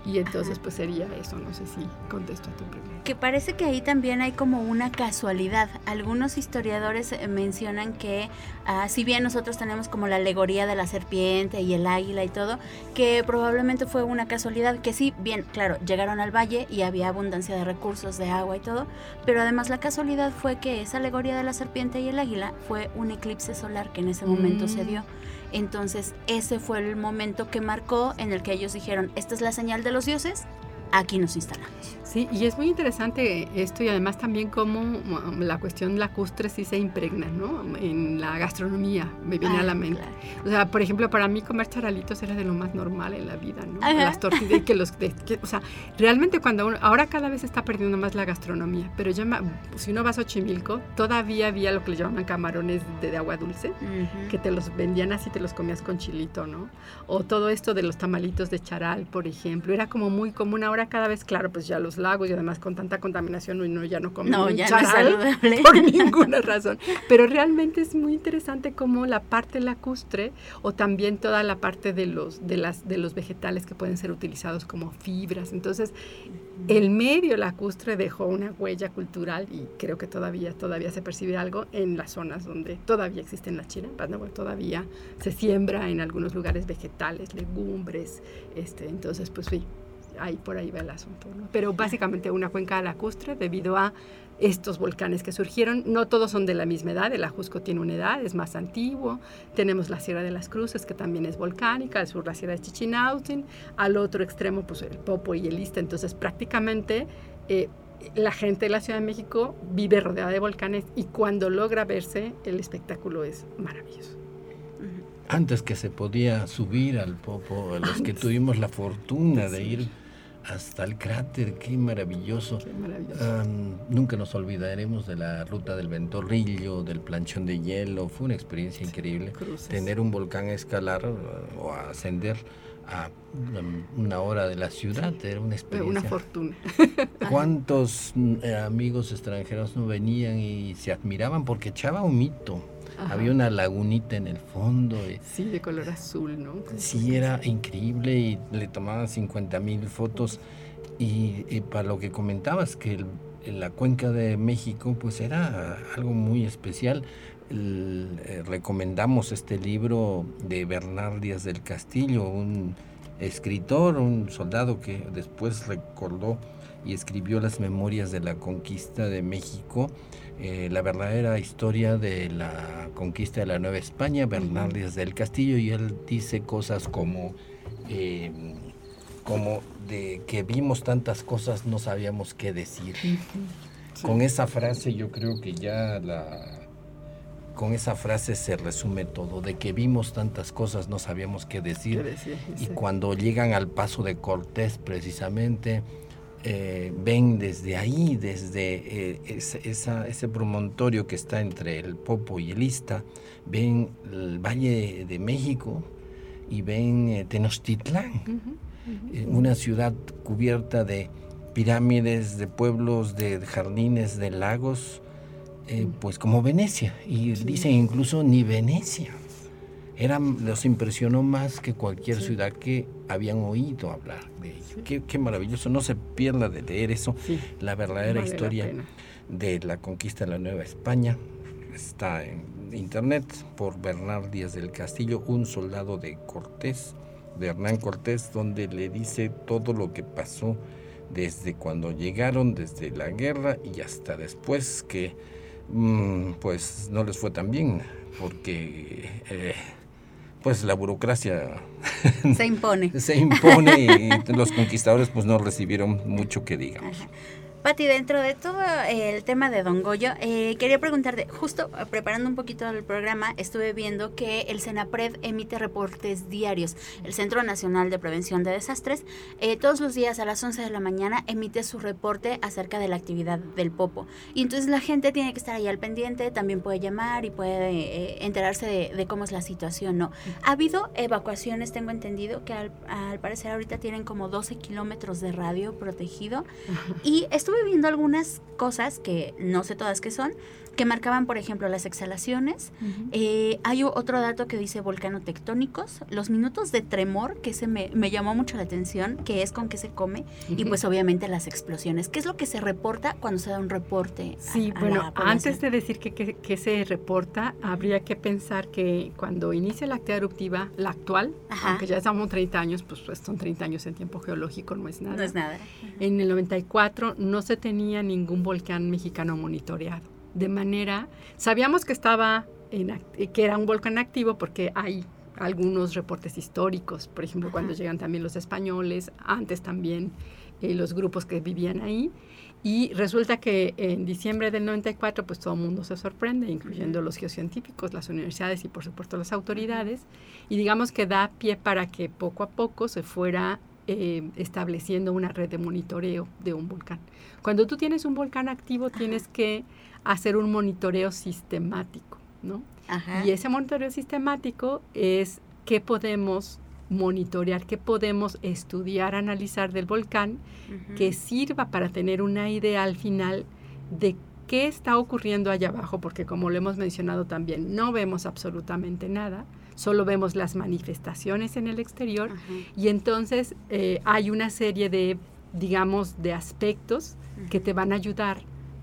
Y entonces pues sería eso, no sé si contesto a tu pregunta. Que parece que ahí también hay como una casualidad. Algunos historiadores eh, mencionan que ah, si bien nosotros tenemos como la alegoría de la serpiente y el águila y todo, que probablemente fue una casualidad, que sí, bien, claro, llegaron al valle y había abundancia de recursos, de agua y todo, pero además la casualidad fue que esa alegoría de la serpiente y el águila fue un eclipse solar que en ese momento se mm. dio. Entonces ese fue el momento que marcó en el que ellos dijeron, esta es la señal de los dioses, aquí nos instalamos. Sí, y es muy interesante esto y además también cómo la cuestión lacustre sí se impregna, ¿no? En la gastronomía, me viene a la mente. O sea, por ejemplo, para mí comer charalitos era de lo más normal en la vida, ¿no? Las tortillas que los... o sea, realmente cuando uno, ahora cada vez está perdiendo más la gastronomía, pero yo, si uno va a Xochimilco, todavía había lo que le llamaban camarones de, agua dulce, que te los vendían así, te los comías con chilito, ¿no? O todo esto de los tamalitos de charal, por ejemplo, era como muy común. Ahora cada vez, claro, pues ya los lagos y además con tanta contaminación uno ya no come no, ya no es saludable. (laughs) por ninguna razón. Pero realmente es muy interesante cómo la parte lacustre o también toda la parte de los, de las, de los vegetales que pueden ser utilizados como fibras. Entonces, el medio lacustre dejó una huella cultural y creo que todavía, todavía se percibe algo en las zonas donde todavía existen las chirampas, ¿no? todavía se siembra en algunos lugares vegetales, legumbres, este, entonces pues sí, ahí por ahí va el asunto. Pero básicamente una cuenca lacustre debido a estos volcanes que surgieron. No todos son de la misma edad, el Ajusco tiene una edad, es más antiguo. Tenemos la Sierra de las Cruces, que también es volcánica, al sur la Sierra de Chichinautzin, al otro extremo pues el Popo y el Ista. Entonces prácticamente eh, la gente de la Ciudad de México vive rodeada de volcanes y cuando logra verse el espectáculo es maravilloso antes que se podía subir al Popo, a los que tuvimos la fortuna de ir hasta el cráter, qué maravilloso. nunca nos olvidaremos de la ruta del Ventorrillo, del planchón de hielo. Fue una experiencia increíble. Tener un volcán a escalar uh, o a ascender a una hora de la ciudad era una experiencia. Una fortuna. (laughs) ¿Cuántos eh, amigos extranjeros no venían y se admiraban porque echaba un mito? Había una lagunita en el fondo. sí, de color azul, ¿no? Sí, era increíble y le tomaban 50 mil fotos. Y, para lo que comentabas, que la cuenca de México, pues era algo muy especial. Eh, recomendamos este libro de Bernard Díaz del Castillo, un escritor, un soldado que después recordó y escribió las memorias de la conquista de México eh, la verdadera historia de la conquista de la Nueva España, Bernardes del Castillo, y él dice cosas como, em, como de que vimos tantas cosas, no sabíamos qué decir. Con esa frase yo creo que ya la... Con esa frase se resume todo, de que vimos tantas cosas, no sabíamos qué decir. y cuando llegan al paso de Cortés precisamente, eh, ven desde ahí, desde eh, ese, promontorio que está entre el Popo y el Ista, ven el Valle de México y ven eh, Tenochtitlán, una ciudad cubierta de pirámides, de pueblos, de jardines, de lagos, pues como Venecia, y dicen incluso ni Venecia. Eran, los impresionó más que cualquier ciudad que habían oído hablar de ello. Qué, maravilloso, no se pierda de leer eso, la verdadera historia de la conquista de la Nueva España. Está en internet por Bernard Díaz del Castillo, un soldado de Cortés, de Hernán Cortés, donde le dice todo lo que pasó desde cuando llegaron, desde la guerra y hasta después que mm, pues no les fue tan bien, porque eh, pues la burocracia se impone. (laughs) se impone y los conquistadores pues no recibieron mucho que digamos. Pati, dentro de todo el tema de Don Goyo, eh, quería preguntarte, justo eh, preparando un poquito el programa, estuve viendo que el CENAPRED emite reportes diarios. El Centro Nacional de Prevención de Desastres, eh, todos los días a las 11 de la mañana, emite su reporte acerca de la actividad del Popo. Y entonces la gente tiene que estar ahí al pendiente, también puede llamar y puede enterarse de, cómo es la situación, ¿no? Ha habido evacuaciones, tengo entendido, que al, parecer ahorita tienen como 12 kilómetros de radio protegido. Y esto estuve viendo algunas cosas que no sé todas qué son, que marcaban, por ejemplo, las exhalaciones. Eh, hay otro dato que dice volcanotectónicos, los minutos de tremor, que se me, llamó mucho la atención, que es con qué se come, y pues obviamente las explosiones. ¿Qué es lo que se reporta cuando se da un reporte? Sí, bueno, antes de decir que, se reporta, habría que pensar que cuando inicia la actividad eruptiva, la actual, aunque ya estamos 30 años, pues, pues, son 30 años en tiempo geológico, no es nada. No es nada. En el 94 no se tenía ningún volcán mexicano monitoreado de manera, sabíamos que estaba, en, que era un volcán activo porque hay algunos reportes históricos, por ejemplo, cuando llegan también los españoles, antes también eh, los grupos que vivían ahí. Y resulta que en diciembre del 94, pues todo el mundo se sorprende, incluyendo los geocientíficos, las universidades y por supuesto las autoridades. Y digamos que da pie para que poco a poco se fuera eh, estableciendo una red de monitoreo de un volcán. Cuando tú tienes un volcán activo, tienes que hacer un monitoreo sistemático, ¿no? Y ese monitoreo sistemático es qué podemos monitorear, qué podemos estudiar, analizar del volcán, que sirva para tener una idea al final de qué está ocurriendo allá abajo, porque como lo hemos mencionado también, no vemos absolutamente nada, solo vemos las manifestaciones en el exterior y entonces eh, hay una serie de, digamos, de aspectos que te van a ayudar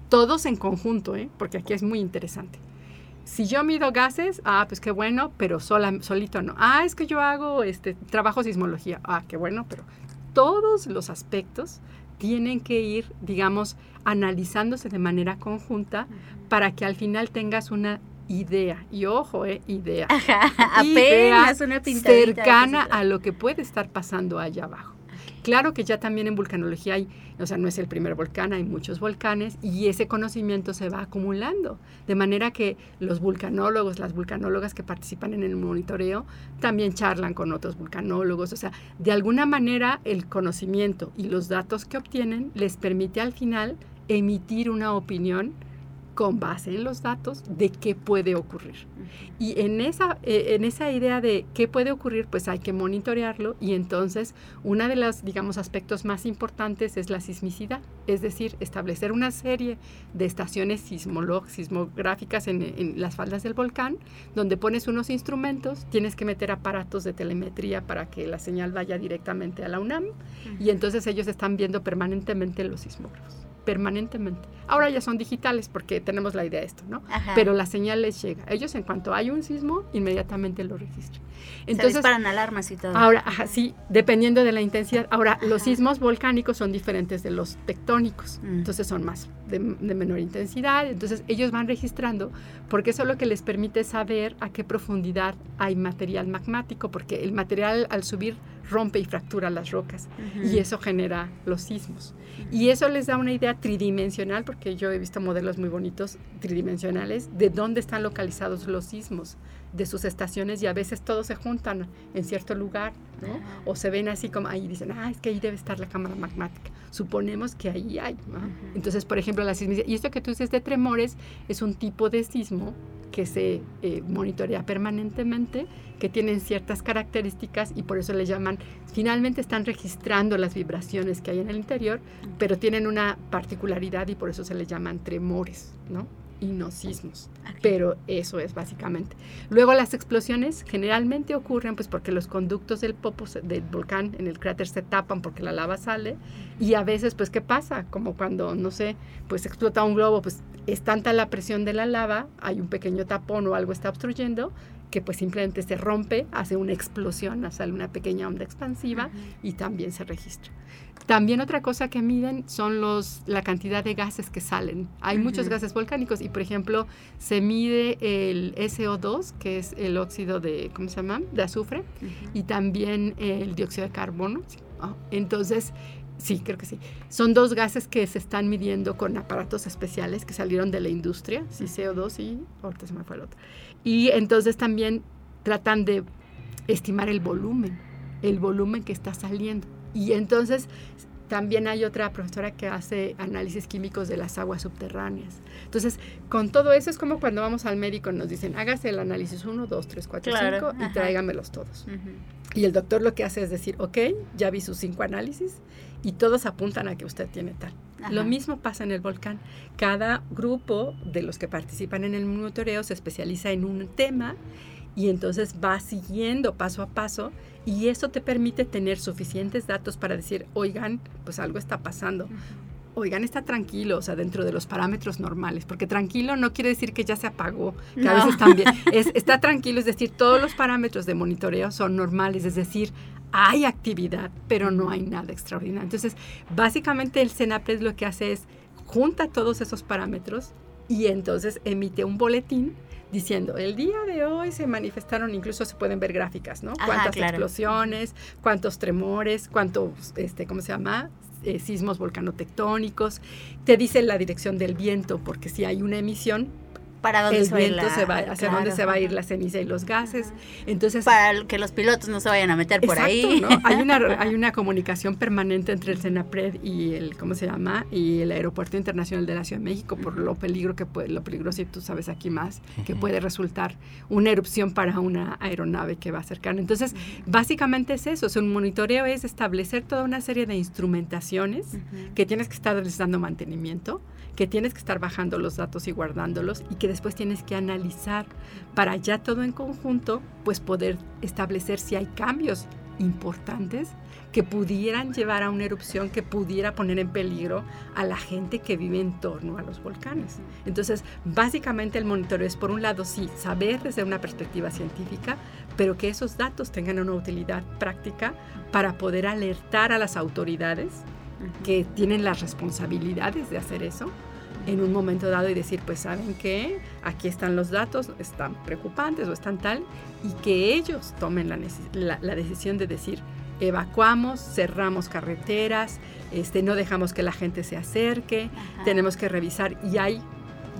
todos en conjunto, ¿eh? porque aquí es muy interesante. Si yo mido gases, ah, pues qué bueno, pero sola, solito no. Ah, es que yo hago este trabajo sismología. Ah, qué bueno, pero todos los aspectos tienen que ir, digamos, analizándose de manera conjunta para que al final tengas una idea. Y ojo, eh, idea. (laughs) apenas una cercana a lo que puede estar pasando allá abajo. Claro que ya también en vulcanología hay, o sea, no es el primer volcán, hay muchos volcanes y ese conocimiento se va acumulando. De manera que los vulcanólogos, las vulcanólogas que participan en el monitoreo, también charlan con otros vulcanólogos. O sea, de alguna manera el conocimiento y los datos que obtienen les permite al final emitir una opinión con base en los datos de qué puede ocurrir. Y en esa, eh, en esa idea de qué puede ocurrir, pues hay que monitorearlo y entonces uno de los, digamos, aspectos más importantes es la sismicidad, es decir, establecer una serie de estaciones sismográficas en, en las faldas del volcán, donde pones unos instrumentos, tienes que meter aparatos de telemetría para que la señal vaya directamente a la UNAM y entonces ellos están viendo permanentemente los sismógrafos permanentemente. Ahora ya son digitales porque tenemos la idea de esto, ¿no? Pero la señal les llega. Ellos en cuanto hay un sismo, inmediatamente lo registran. Entonces, Se disparan alarmas y todo. Ahora, sí, dependiendo de la intensidad. Ahora, los sismos volcánicos son diferentes de los tectónicos. Mm. Entonces son más de, de, menor intensidad. Entonces ellos van registrando porque eso es lo que les permite saber a qué profundidad hay material magmático, porque el material al subir rompe y fractura las rocas y eso genera los sismos. Y eso les da una idea tridimensional, porque yo he visto modelos muy bonitos tridimensionales, de dónde están localizados los sismos, de sus estaciones y a veces todos se juntan en cierto lugar, ¿no? O se ven así como ahí dicen, ah, es que ahí debe estar la cámara magmática. Suponemos que ahí hay. Entonces, por ejemplo, la sismicidad, y esto que tú dices de tremores es un tipo de sismo que se eh, monitorea permanentemente, que tienen ciertas características y por eso le llaman, finalmente están registrando las vibraciones que hay en el interior, pero tienen una particularidad y por eso se les llaman tremores, ¿no? Y no sismos. Pero eso es básicamente. Luego las explosiones generalmente ocurren pues porque los conductos del popo del volcán en el cráter se tapan porque la lava sale y a veces pues qué pasa como cuando no sé pues explota un globo pues es tanta la presión de la lava hay un pequeño tapón o algo está obstruyendo que pues simplemente se rompe, hace una explosión, sale una pequeña onda expansiva y también se registra. También otra cosa que miden son los, la cantidad de gases que salen. Hay muchos gases volcánicos y, por ejemplo, se mide el SO2, que es el óxido de, ¿cómo se llama? De azufre, y también el dióxido de carbono. Ah, entonces, sí, creo que sí. Son dos gases que se están midiendo con aparatos especiales que salieron de la industria, sí, CO2 y, ahorita se me fue el otro. Y entonces también tratan de estimar el volumen, el volumen que está saliendo. Y entonces también hay otra profesora que hace análisis químicos de las aguas subterráneas. Entonces, con todo eso es como cuando vamos al médico nos dicen, hágase el análisis 1, 2, 3, 4, 5 y tráigamelos todos. Y el doctor lo que hace es decir, ok, ya vi sus cinco análisis y todos apuntan a que usted tiene tal. Lo mismo pasa en el volcán. Cada grupo de los que participan en el monitoreo se especializa en un tema y entonces va siguiendo paso a paso y eso te permite tener suficientes datos para decir, oigan, pues algo está pasando. Oigan, está tranquilo, o sea, dentro de los parámetros normales, porque tranquilo no quiere decir que ya se apagó, que a veces también (laughs) está tranquilo, es decir, todos los parámetros de monitoreo son normales, es decir, hay actividad, pero no hay nada extraordinario. Entonces, básicamente el CENAPRES lo que hace es junta todos esos parámetros y entonces emite un boletín diciendo, el día de hoy se manifestaron, incluso se pueden ver gráficas, ¿no? Cuántas explosiones, cuántos tremores, cuántos, este, ¿cómo se llama? Eh, sismos volcanotectónicos. Te dice la dirección del viento, porque si hay una emisión, para dónde se, va hacia dónde se va a ir la ceniza y los gases. Entonces, para que los pilotos no se vayan a meter por ahí. Hay una (laughs) hay una comunicación permanente entre el Senapred y el ¿cómo se llama? y el Aeropuerto Internacional de la Ciudad de México por lo peligro que puede lo peligroso y tú sabes aquí más que puede resultar una erupción para una aeronave que va a acercar. Entonces, básicamente es eso, un monitoreo es establecer toda una serie de instrumentaciones que tienes que estar dando mantenimiento que tienes que estar bajando los datos y guardándolos y que después tienes que analizar para ya todo en conjunto, pues poder establecer si hay cambios importantes que pudieran llevar a una erupción que pudiera poner en peligro a la gente que vive en torno a los volcanes. Entonces, básicamente el monitoreo es, por un lado, sí, saber desde una perspectiva científica, pero que esos datos tengan una utilidad práctica para poder alertar a las autoridades que tienen las responsabilidades de hacer eso en un momento dado y decir, pues saben que aquí están los datos, están preocupantes o están tal, y que ellos tomen la, la, decisión de decir, evacuamos, cerramos carreteras, este, no dejamos que la gente se acerque, tenemos que revisar y hay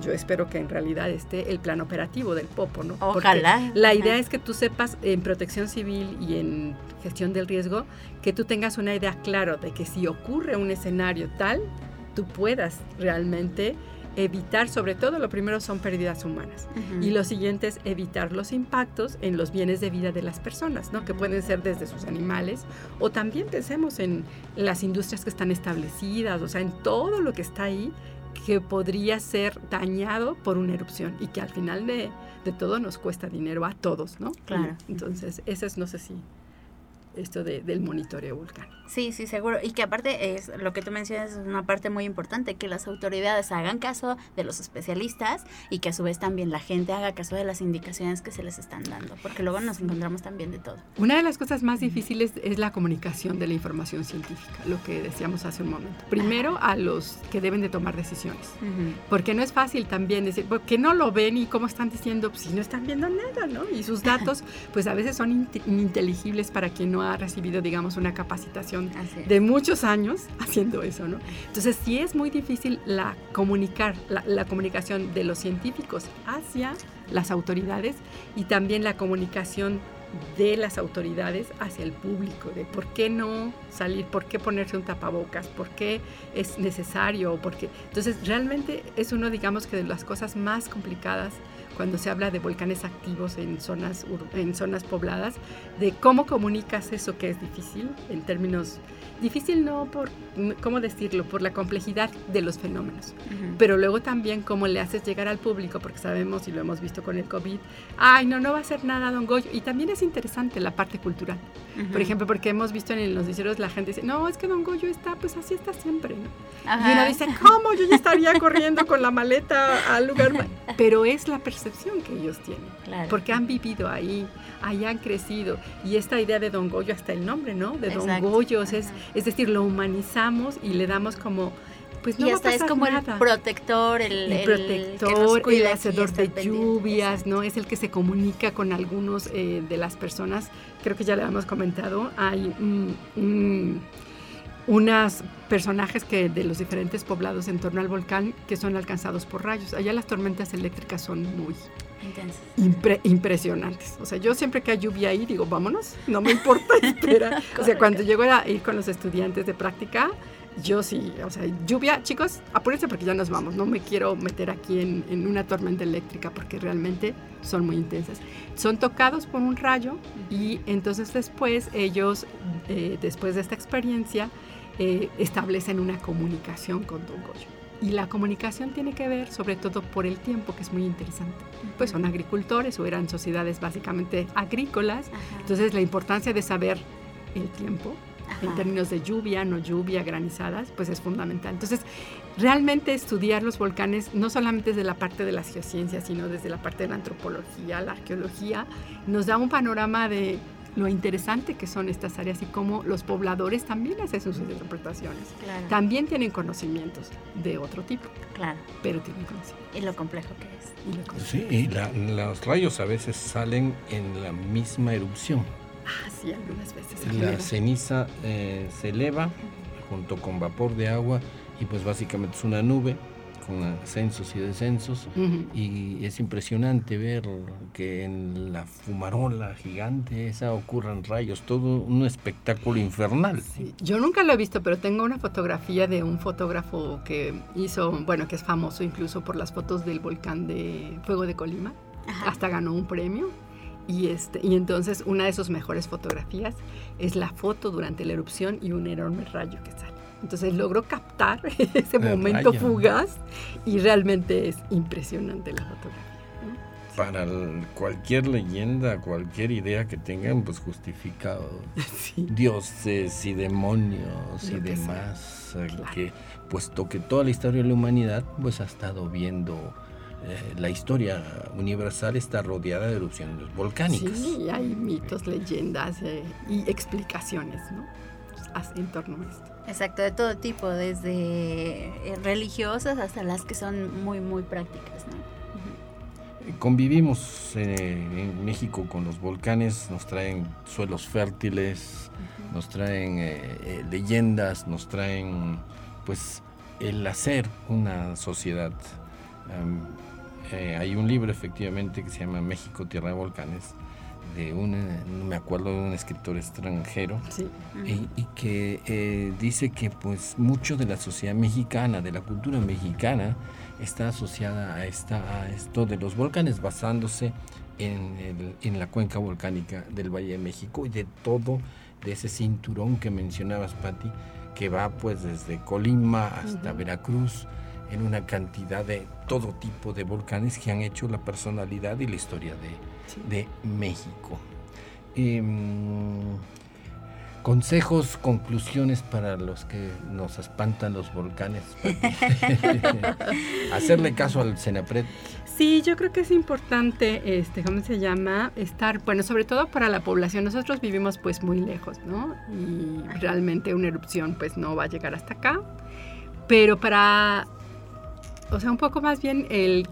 yo espero que en realidad esté el plan operativo del Popo, ¿no? Ojalá. la idea es que tú sepas en protección civil y en gestión del riesgo, que tú tengas una idea clara de que si ocurre un escenario tal, tú puedas realmente evitar, sobre todo lo primero son pérdidas humanas y lo siguiente es evitar los impactos en los bienes de vida de las personas, ¿no? que pueden ser desde sus animales o también pensemos en las industrias que están establecidas, o sea, en todo lo que está ahí que podría ser dañado por una erupción y que al final de, de todo nos cuesta dinero a todos, ¿no? Claro. Entonces, eso es, no sé si esto de, del monitoreo volcánico. Sí, sí, seguro. Y que aparte es lo que tú mencionas es una parte muy importante, que las autoridades hagan caso de los especialistas y que a su vez también la gente haga caso de las indicaciones que se les están dando, porque luego nos encontramos también de todo. Una de las cosas más difíciles es la comunicación de la información científica, lo que decíamos hace un momento. Primero a los que deben de tomar decisiones, porque no es fácil también decir, porque no lo ven y cómo están diciendo, pues si no están viendo nada, ¿no? Y sus datos, (laughs) pues a veces son ininteligibles para quien no ha recibido, digamos, una capacitación de muchos años (laughs) haciendo eso, ¿no? Entonces, sí es muy difícil la comunicar, la, comunicación de los científicos hacia las autoridades y también la comunicación de las autoridades hacia el público, de por qué no salir, por qué ponerse un tapabocas, por qué es necesario, porque entonces realmente es uno, digamos que de las cosas más complicadas cuando se habla de volcanes activos en zonas, en zonas pobladas, de cómo comunicas eso que es difícil en términos Difícil no por, ¿cómo decirlo? Por la complejidad de los fenómenos, pero luego también cómo le haces llegar al público, porque sabemos y lo hemos visto con el COVID, ay, no, no va a ser nada, don Goyo. Y también es interesante la parte cultural. Por ejemplo, porque hemos visto en los noticieros la gente dice, no, es que don Goyo está, pues así está siempre, ¿no? Y uno dice, ¿cómo? Yo ya estaría corriendo con la maleta al lugar. (laughs) Pero es la percepción que ellos tienen, porque han vivido ahí, ahí han crecido. Y esta idea de don Goyo, hasta el nombre, ¿no? De don Goyo, es, es decir, lo humanizamos y le damos como pues no y hasta es como el protector, el, el protector, el, hacedor de lluvias, ¿no? Es el que se comunica con algunos eh, de las personas. Creo que ya le hemos comentado. Hay unos personajes que de los diferentes poblados en torno al volcán que son alcanzados por rayos. Allá las tormentas eléctricas son muy impresionantes. O sea, yo siempre que hay lluvia ahí digo, vámonos, no me importa, (laughs) (laughs) o sea, cuando llego a ir con los estudiantes de práctica, yo sí, o sea, lluvia, chicos, apúrense porque ya nos vamos. No me quiero meter aquí en, una tormenta eléctrica porque realmente son muy intensas. Son tocados por un rayo y entonces después ellos, eh, después de esta experiencia, eh, establecen una comunicación con Don Goyo. Y la comunicación tiene que ver sobre todo por el tiempo, que es muy interesante. Pues son agricultores o eran sociedades básicamente agrícolas. Entonces la importancia de saber el tiempo en términos de lluvia, no lluvia, granizadas, pues es fundamental. Entonces, realmente estudiar los volcanes, no solamente desde la parte de las geociencias, sino desde la parte de la antropología, la arqueología, nos da un panorama de lo interesante que son estas áreas y cómo los pobladores también hacen sus interpretaciones. También tienen conocimientos de otro tipo. Claro. Pero tienen conocimientos. Y lo complejo que es. sí, y los rayos a veces salen en la misma erupción. Ah, sí, algunas veces. La ceniza eh, se eleva junto con vapor de agua y pues básicamente es una nube con ascensos y descensos y es impresionante ver que en la fumarola gigante esa ocurran rayos, todo un espectáculo infernal. Yo nunca lo he visto, pero tengo una fotografía de un fotógrafo que hizo, bueno, que es famoso incluso por las fotos del volcán de Fuego de Colima, hasta ganó un premio. Y, este, y entonces una de sus mejores fotografías es la foto durante la erupción y un enorme rayo que sale. Entonces logró captar (laughs) ese momento fugaz y realmente es impresionante la fotografía. Para cualquier leyenda, cualquier idea que tengan, pues justifica (laughs) dioses y demonios y demás. Eh, que, puesto que toda la historia de la humanidad pues ha estado viendo eh, la historia universal está rodeada de erupciones volcánicas. Sí, hay mitos, leyendas eh, y explicaciones ¿no? en torno a esto. Exacto, de todo tipo, desde eh, religiosas hasta las que son muy, muy prácticas. ¿no? Convivimos en México con los volcanes, nos traen suelos fértiles, nos traen leyendas, nos traen pues el hacer una sociedad. Eh, hay un libro efectivamente que se llama México, Tierra de Volcanes, de un, no me acuerdo, de un escritor extranjero, y, que eh, dice que pues mucho de la sociedad mexicana, de la cultura mexicana, está asociada a, esta, a esto de los volcanes, basándose en, el, en la cuenca volcánica del Valle de México y de todo, de ese cinturón que mencionabas, Patti, que va pues desde Colima hasta Veracruz, en una cantidad de todo tipo de volcanes que han hecho la personalidad y la historia de, México. Em, consejos, conclusiones para los que nos espantan los volcanes. (laughs) Hacerle caso al Senapred. Sí, yo creo que es importante, este, ¿cómo se llama? Estar, bueno, sobre todo para la población. Nosotros vivimos pues muy lejos, ¿no? Y realmente una erupción pues no va a llegar hasta acá. Pero para o sea, un poco más bien el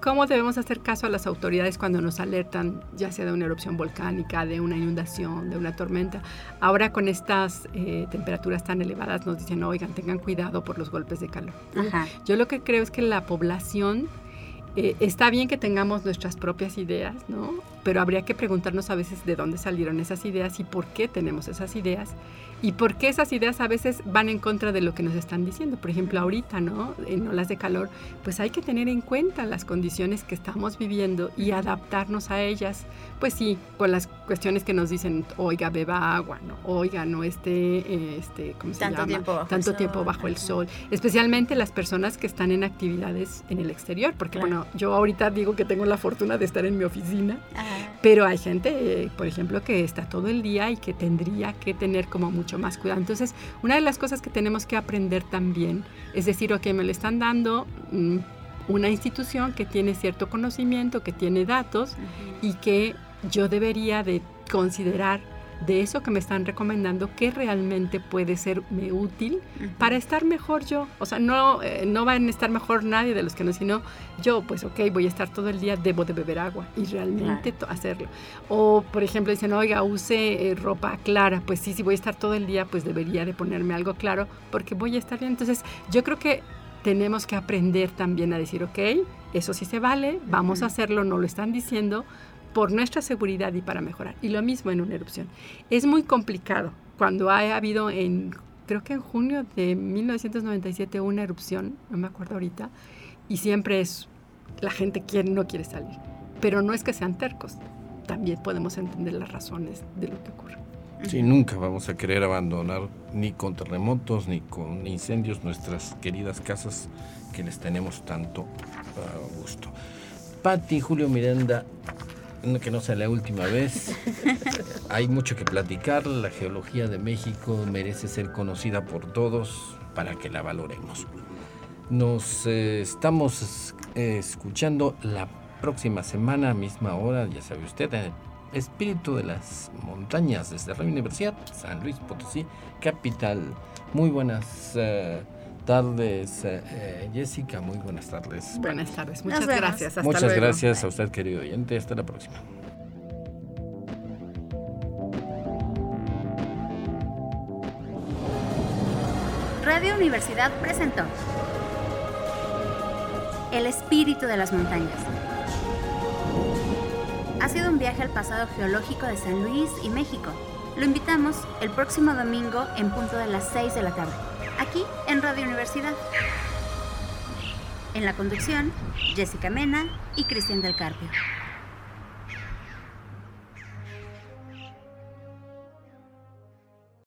cómo debemos hacer caso a las autoridades cuando nos alertan, ya sea de una erupción volcánica, de una inundación, de una tormenta. Ahora con estas eh, temperaturas tan elevadas nos dicen, oigan, tengan cuidado por los golpes de calor. Yo lo que creo es que la población... Eh, está bien que tengamos nuestras propias ideas, ¿no? Pero habría que preguntarnos a veces de dónde salieron esas ideas y por qué tenemos esas ideas y por qué esas ideas a veces van en contra de lo que nos están diciendo. Por ejemplo, ahorita, ¿no? En olas de calor, pues hay que tener en cuenta las condiciones que estamos viviendo y adaptarnos a ellas. Pues sí, con las cuestiones que nos dicen, oiga, beba agua, ¿no? Oiga, no esté, este, ¿cómo se Tanto llama? Tiempo bajo Tanto el tiempo sol. bajo el sol. Especialmente las personas que están en actividades en el exterior, porque Claro. bueno, yo ahorita digo que tengo la fortuna de estar en mi oficina, Ajá. Pero hay gente, por ejemplo, que está todo el día y que tendría que tener como mucho más cuidado. Entonces, una de las cosas que tenemos que aprender también es decir, ok, me lo están dando mm, una institución que tiene cierto conocimiento, que tiene datos y que yo debería de considerar de eso que me están recomendando que realmente puede serme útil Ujú. para estar mejor yo. O sea, no, eh, no van a estar mejor nadie de los que no, sino yo, pues ok, voy a estar todo el día, debo de beber agua y realmente to- hacerlo. O, por ejemplo, dicen, oiga, use eh, ropa clara. Pues sí, si voy a estar todo el día, pues debería de ponerme algo claro porque voy a estar bien. Entonces, yo creo que tenemos que aprender también a decir, ok, eso sí se vale, vamos a hacerlo, no lo están diciendo, por nuestra seguridad y para mejorar. Y lo mismo en una erupción. Es muy complicado. Cuando ha habido en, creo que en junio de 1997 una erupción, no me acuerdo ahorita, y siempre es, la gente quiere, no quiere salir. Pero no es que sean tercos, también podemos entender las razones de lo que ocurre. Sí, nunca vamos a querer abandonar ni con terremotos ni con incendios nuestras queridas casas que les tenemos tanto a gusto. Patti, Julio Miranda, que no sea la última vez. (laughs) Hay mucho que platicar. La geología de México merece ser conocida por todos para que la valoremos. Nos eh, estamos eh, escuchando la próxima semana, misma hora, ya sabe usted, en el Espíritu de las Montañas desde Radio Universidad, San Luis Potosí, capital. Muy buenas eh, tardes, eh, Jessica. Muy buenas tardes. Buenas tardes, Nos muchas vemos. gracias. Hasta Muchas luego. gracias a usted, querido oyente. Hasta la próxima. Radio Universidad presentó El espíritu de las montañas. Ha sido un viaje al pasado geológico de San Luis y México. Lo invitamos el próximo domingo en punto de las 6 de la tarde, aquí en Radio Universidad. En la conducción, Jessica Mena y Cristian del Carpio.